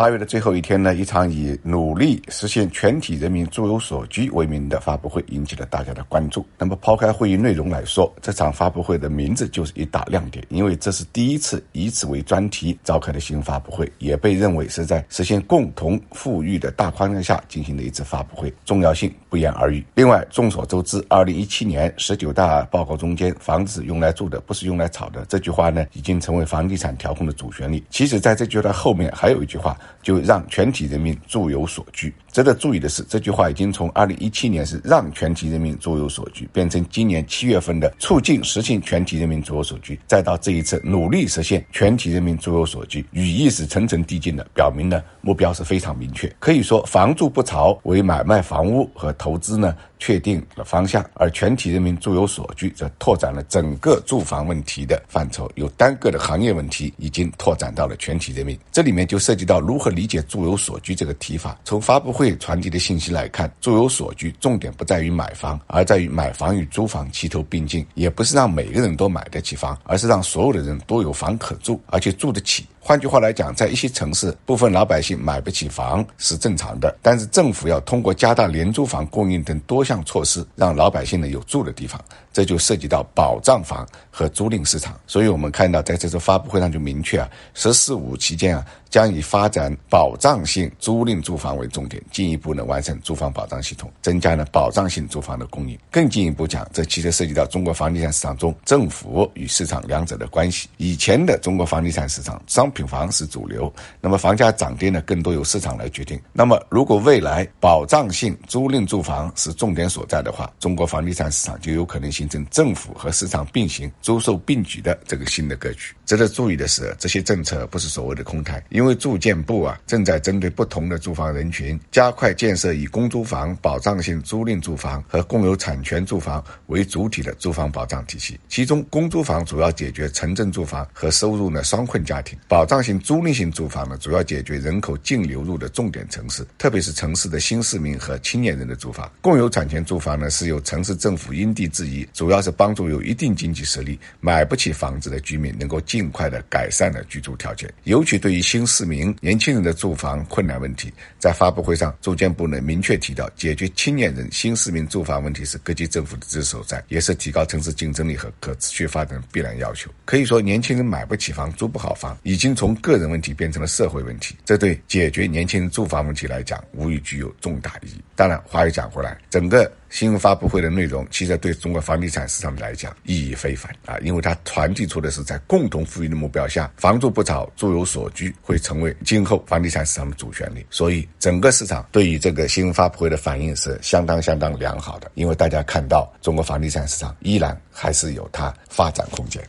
八月的最后一天呢，一场以“努力实现全体人民住有所居”为名的发布会引起了大家的关注。那么，抛开会议内容来说，这场发布会的名字就是一大亮点，因为这是第一次以此为专题召开的新发布会，也被认为是在实现共同富裕的大框架下进行的一次发布会，重要性不言而喻。另外，众所周知，二零一七年十九大报告中间“房子用来住的，不是用来炒的”这句话呢，已经成为房地产调控的主旋律。其实，在这句话后面还有一句话。就让全体人民住有所居。值得注意的是，这句话已经从二零一七年是让全体人民住有所居，变成今年七月份的促进实现全体人民住有所居，再到这一次努力实现全体人民住有所居，语义是层层递进的，表明呢目标是非常明确。可以说，房住不炒为买卖房屋和投资呢确定了方向，而全体人民住有所居则拓展了整个住房问题的范畴，由单个的行业问题已经拓展到了全体人民。这里面就涉及到如何理解住有所居这个提法。从发布会。传递的信息来看，住有所居重点不在于买房，而在于买房与租房齐头并进，也不是让每个人都买得起房，而是让所有的人都有房可住，而且住得起。换句话来讲，在一些城市，部分老百姓买不起房是正常的，但是政府要通过加大廉租房供应等多项措施，让老百姓呢有住的地方，这就涉及到保障房和租赁市场。所以我们看到，在这次发布会上就明确啊，“十四五”期间啊，将以发展保障性租赁住房为重点，进一步呢完善住房保障系统，增加呢保障性住房的供应。更进一步讲，这其实涉及到中国房地产市场中政府与市场两者的关系。以前的中国房地产市场商品房是主流，那么房价涨跌呢，更多由市场来决定。那么，如果未来保障性租赁住房是重点所在的话，中国房地产市场就有可能形成政府和市场并行、租售并举的这个新的格局。值得注意的是，这些政策不是所谓的空谈，因为住建部啊正在针对不同的住房人群，加快建设以公租房、保障性租赁住房和共有产权住房为主体的住房保障体系。其中，公租房主要解决城镇住房和收入呢双困家庭，保障性。租赁性住房呢，主要解决人口净流入的重点城市，特别是城市的新市民和青年人的住房。共有产权住房呢，是由城市政府因地制宜，主要是帮助有一定经济实力、买不起房子的居民，能够尽快的改善了居住条件。尤其对于新市民、年轻人的住房困难问题，在发布会上，住建部呢明确提到，解决青年人、新市民住房问题是各级政府的职责所在，也是提高城市竞争力和可持续发展的必然要求。可以说，年轻人买不起房、租不好房，已经从个人问题变成了社会问题，这对解决年轻人住房问题来讲，无疑具有重大意义。当然，话又讲回来，整个新闻发布会的内容，其实对中国房地产市场来讲意义非凡啊，因为它传递出的是在共同富裕的目标下，房住不炒，住有所居，会成为今后房地产市场的主旋律。所以，整个市场对于这个新闻发布会的反应是相当相当良好的，因为大家看到中国房地产市场依然还是有它发展空间。